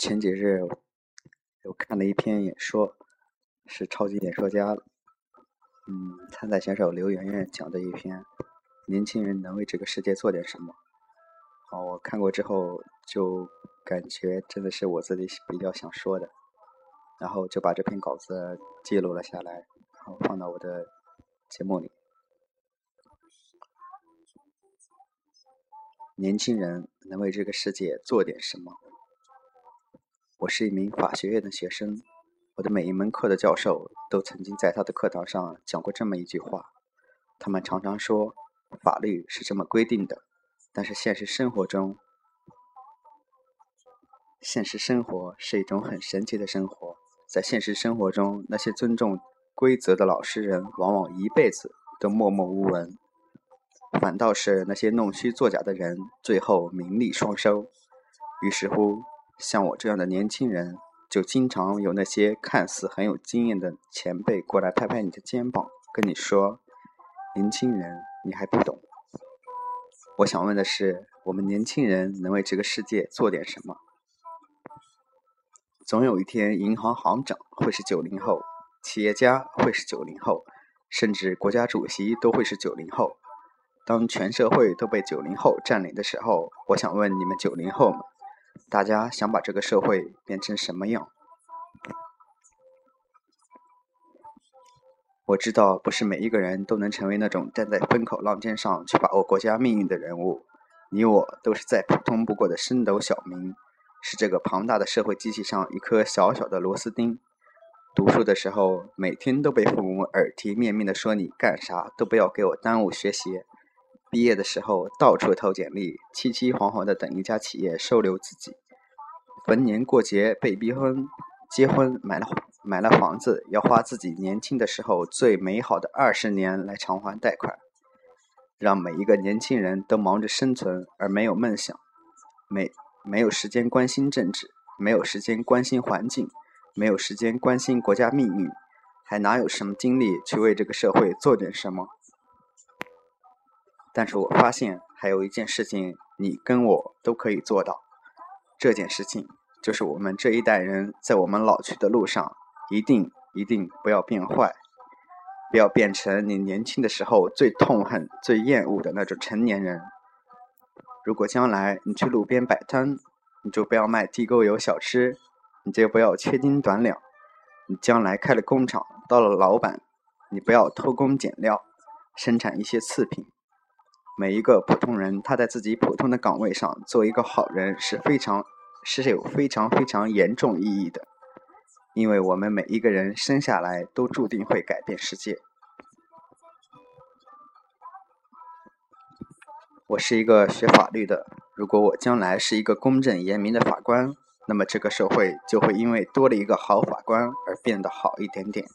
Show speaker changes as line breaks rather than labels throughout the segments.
前几日我看了一篇演说，是超级演说家，嗯，参赛选手刘媛媛讲的一篇，年轻人能为这个世界做点什么？好，我看过之后就感觉真的是我自己比较想说的，然后就把这篇稿子记录了下来，然后放到我的节目里。年轻人能为这个世界做点什么？我是一名法学院的学生，我的每一门课的教授都曾经在他的课堂上讲过这么一句话。他们常常说，法律是这么规定的，但是现实生活中，现实生活是一种很神奇的生活。在现实生活中，那些尊重规则的老实人，往往一辈子都默默无闻；反倒是那些弄虚作假的人，最后名利双收。于是乎。像我这样的年轻人，就经常有那些看似很有经验的前辈过来拍拍你的肩膀，跟你说：“年轻人，你还不懂。”我想问的是，我们年轻人能为这个世界做点什么？总有一天，银行行长会是九零后，企业家会是九零后，甚至国家主席都会是九零后。当全社会都被九零后占领的时候，我想问你们九零后们。大家想把这个社会变成什么样？我知道，不是每一个人都能成为那种站在风口浪尖上去把握国家命运的人物。你我都是再普通不过的升斗小民，是这个庞大的社会机器上一颗小小的螺丝钉。读书的时候，每天都被父母耳提面命的说：“你干啥都不要给我耽误学习。”毕业的时候，到处投简历，凄凄惶惶的等一家企业收留自己。逢年过节被逼婚，结婚买了买了房子，要花自己年轻的时候最美好的二十年来偿还贷款。让每一个年轻人都忙着生存，而没有梦想，没没有时间关心政治，没有时间关心环境，没有时间关心国家命运，还哪有什么精力去为这个社会做点什么？但是我发现还有一件事情，你跟我都可以做到。这件事情就是我们这一代人在我们老去的路上，一定一定不要变坏，不要变成你年轻的时候最痛恨、最厌恶的那种成年人。如果将来你去路边摆摊，你就不要卖地沟油小吃，你就不要缺斤短两。你将来开了工厂，到了老板，你不要偷工减料，生产一些次品。每一个普通人，他在自己普通的岗位上做一个好人是非常是有非常非常严重意义的，因为我们每一个人生下来都注定会改变世界。我是一个学法律的，如果我将来是一个公正严明的法官，那么这个社会就会因为多了一个好法官而变得好一点点。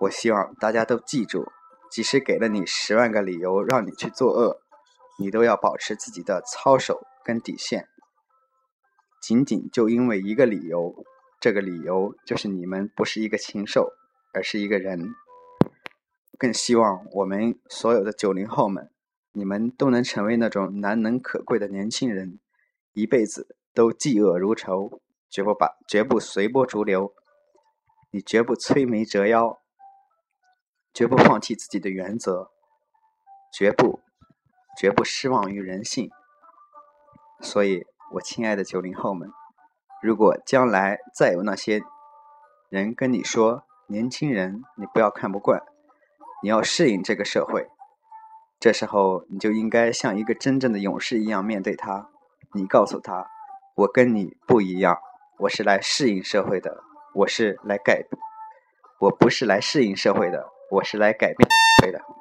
我希望大家都记住。即使给了你十万个理由让你去作恶，你都要保持自己的操守跟底线。仅仅就因为一个理由，这个理由就是你们不是一个禽兽，而是一个人。更希望我们所有的九零后们，你们都能成为那种难能可贵的年轻人，一辈子都嫉恶如仇，绝不把绝不随波逐流，你绝不摧眉折腰。绝不放弃自己的原则，绝不，绝不失望于人性。所以，我亲爱的九零后们，如果将来再有那些人跟你说“年轻人，你不要看不惯，你要适应这个社会”，这时候你就应该像一个真正的勇士一样面对他。你告诉他：“我跟你不一样，我是来适应社会的，我是来改，我不是来适应社会的。”我是来改变的。